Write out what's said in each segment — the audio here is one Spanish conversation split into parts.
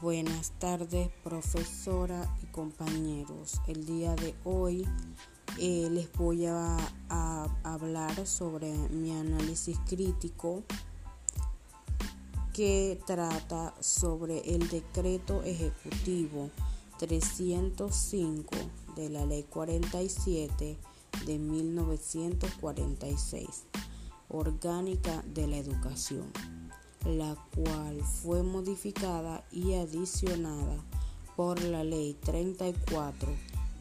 Buenas tardes, profesora y compañeros. El día de hoy eh, les voy a, a, hablar sobre mi análisis crítico que trata sobre el decreto ejecutivo 305 de la ley 47 de 1946, orgánica de la educación la cual fue modificada y adicionada por la Ley 34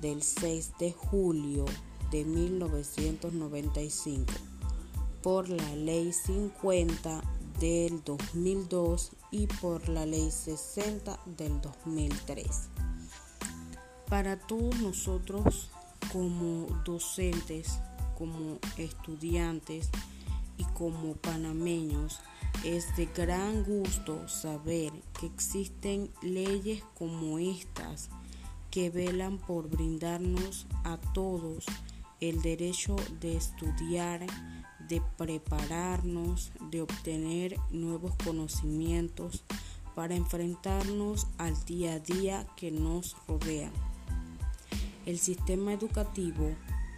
del 6 de julio de 1995, por la Ley 50 del 2002 y por la Ley 60 del 2003. Para todos nosotros como docentes, como estudiantes y como panameños, es de gran gusto saber que existen leyes como estas que velan por brindarnos a todos el derecho de estudiar, de prepararnos, de obtener nuevos conocimientos para enfrentarnos al día a día que nos rodea. El sistema educativo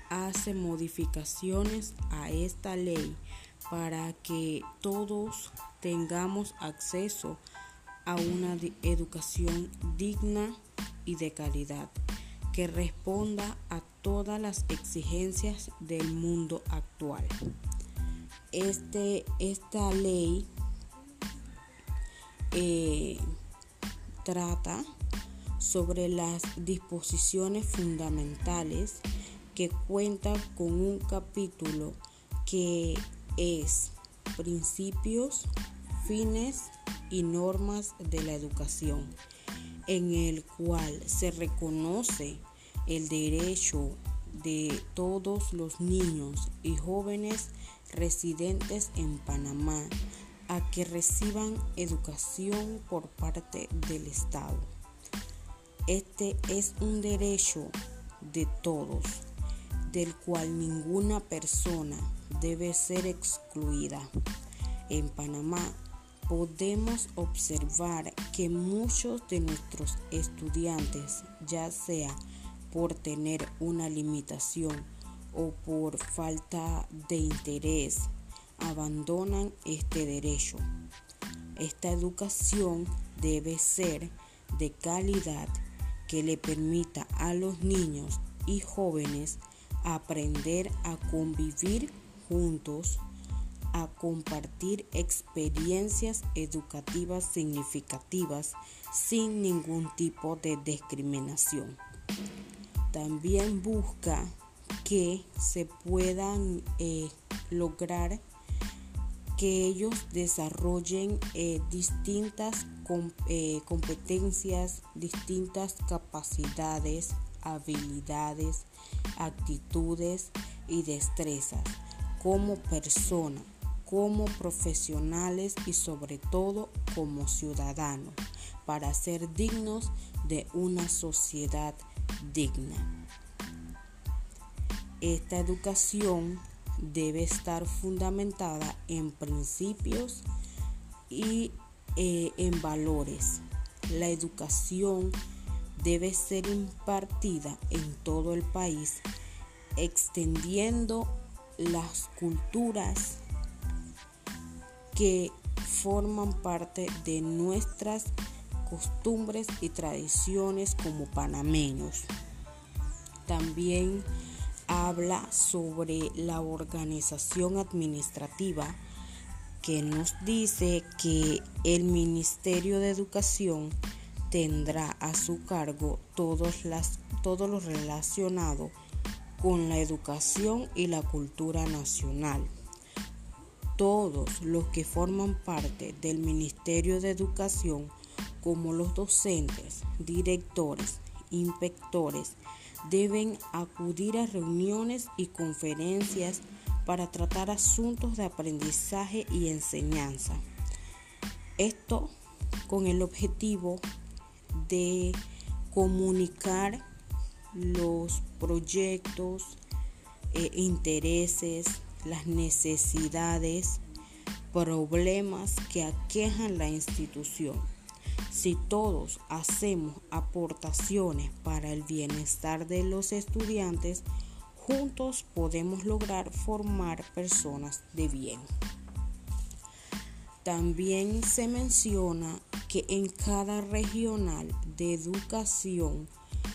hace modificaciones a esta ley para que todos tengamos acceso a una educación digna y de calidad que responda a todas las exigencias del mundo actual. Este, esta ley eh, trata sobre las disposiciones fundamentales que cuenta con un capítulo que es principios, fines y normas de la educación, en el cual se reconoce el derecho de todos los niños y jóvenes residentes en Panamá a que reciban educación por parte del Estado. Este es un derecho de todos, del cual ninguna persona debe ser excluida. En Panamá podemos observar que muchos de nuestros estudiantes, ya sea por tener una limitación o por falta de interés, abandonan este derecho. Esta educación debe ser de calidad que le permita a los niños y jóvenes aprender a convivir juntos a compartir experiencias educativas significativas sin ningún tipo de discriminación. También busca que se puedan eh, lograr que ellos desarrollen eh, distintas eh, competencias, distintas capacidades, habilidades, actitudes y destrezas como persona, como profesionales y sobre todo como ciudadanos, para ser dignos de una sociedad digna. Esta educación debe estar fundamentada en principios y eh, en valores. La educación debe ser impartida en todo el país, extendiendo las culturas que forman parte de nuestras costumbres y tradiciones como panameños. También habla sobre la organización administrativa que nos dice que el Ministerio de Educación tendrá a su cargo todos, las, todo lo relacionado con la educación y la cultura nacional. Todos los que forman parte del Ministerio de Educación, como los docentes, directores, inspectores, deben acudir a reuniones y conferencias para tratar asuntos de aprendizaje y enseñanza. Esto con el objetivo de comunicar los proyectos, eh, intereses, las necesidades, problemas que aquejan la institución, Si todos hacemos aportaciones para el bienestar de los estudiantes, juntos podemos lograr formar personas de bien. También se menciona que en cada regional de educación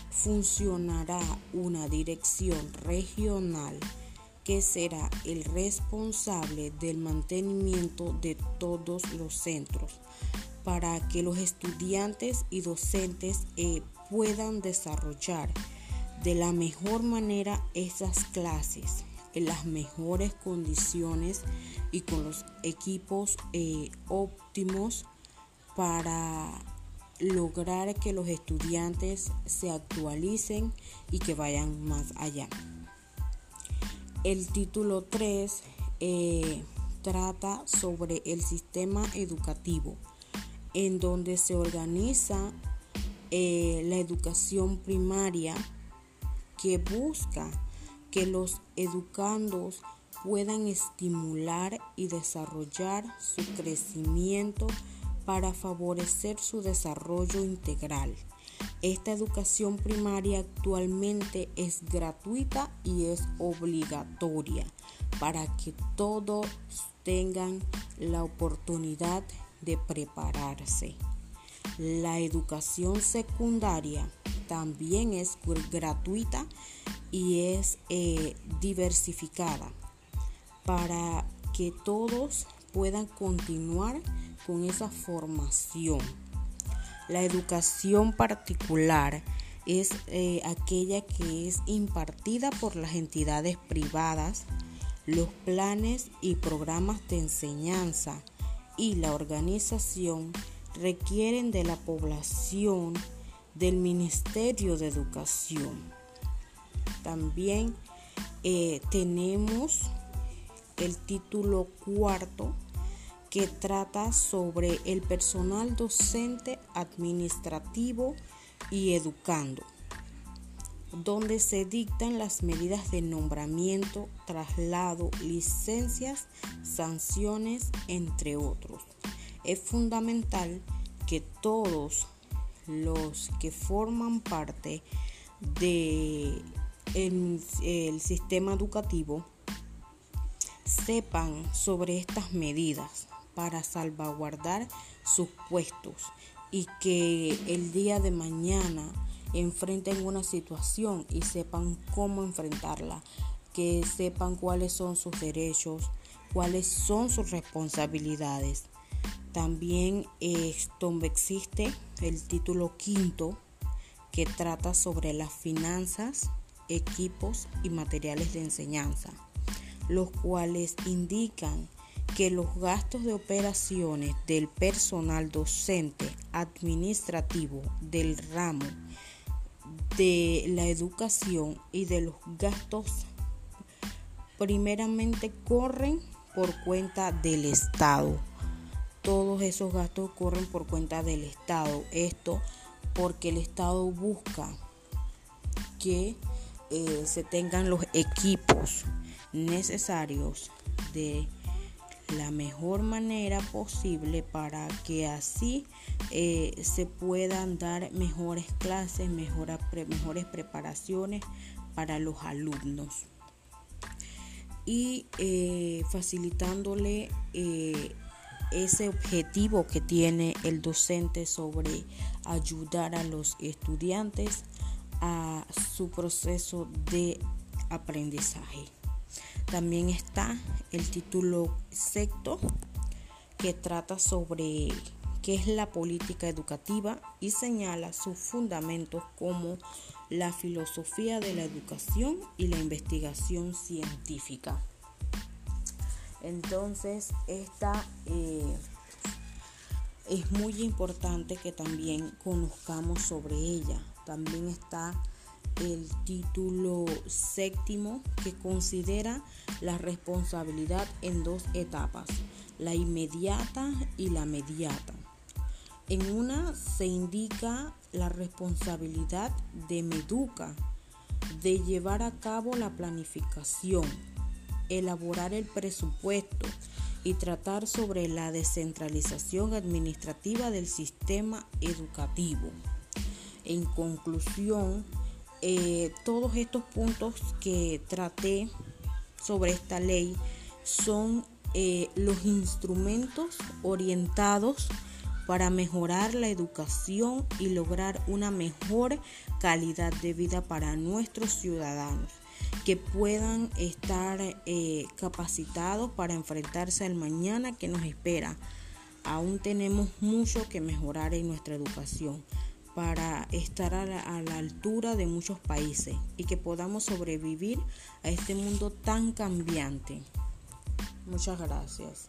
funcionará una dirección regional que será el responsable del mantenimiento de todos los centros para que los estudiantes y docentes eh, puedan desarrollar de la mejor manera esas clases en las mejores condiciones y con los equipos eh, óptimos para lograr que los estudiantes se actualicen y que vayan más allá. El título 3 eh, trata sobre el sistema educativo, en donde se organiza eh, la educación primaria que busca que los educandos puedan estimular y desarrollar su crecimiento para favorecer su desarrollo integral. Esta educación primaria actualmente es gratuita y es obligatoria para que todos tengan la oportunidad de prepararse. La educación secundaria también es gratuita y es eh, diversificada para que todos puedan continuar con esa formación. La educación particular es eh, aquella que es impartida por las entidades privadas, los planes y programas de enseñanza y la organización requieren de la población del Ministerio de Educación. También eh, tenemos el título cuarto que trata sobre el personal docente administrativo y educando, donde se dictan las medidas de nombramiento, traslado, licencias, sanciones, entre otros. Es fundamental que todos los que forman parte del el sistema educativo sepan sobre estas medidas para salvaguardar sus puestos y que el día de mañana enfrenten una situación y sepan cómo enfrentarla, que sepan cuáles son sus derechos, cuáles son sus responsabilidades. También esto existe el título quinto que trata sobre las finanzas, equipos y materiales de enseñanza, los cuales indican que los gastos de operaciones del personal docente administrativo del ramo de la educación y de los gastos primeramente corren por cuenta del Estado. Todos esos gastos corren por cuenta del Estado. Esto porque el Estado busca que eh, se tengan los equipos necesarios de la mejor manera posible para que así eh, se puedan dar mejores clases, mejores preparaciones para los alumnos y eh, facilitándole eh, ese objetivo que tiene el docente sobre ayudar a los estudiantes a su proceso de aprendizaje. También está el título sexto que trata sobre qué es la política educativa y señala sus fundamentos como la filosofía de la educación y la investigación científica. Entonces, esta eh, es muy importante que también conozcamos sobre ella. También está el título séptimo que considera la responsabilidad en dos etapas, la inmediata y la mediata. En una se indica la responsabilidad de Meduca de llevar a cabo la planificación, elaborar el presupuesto y tratar sobre la descentralización administrativa del sistema educativo. En conclusión, eh, todos estos puntos que traté sobre esta ley son eh, los instrumentos orientados para mejorar la educación y lograr una mejor calidad de vida para nuestros ciudadanos que puedan estar eh, capacitados para enfrentarse al mañana que nos espera. Aún tenemos mucho que mejorar en nuestra educación para estar a la, a la, altura de muchos países y que podamos sobrevivir a este mundo tan cambiante. Muchas gracias.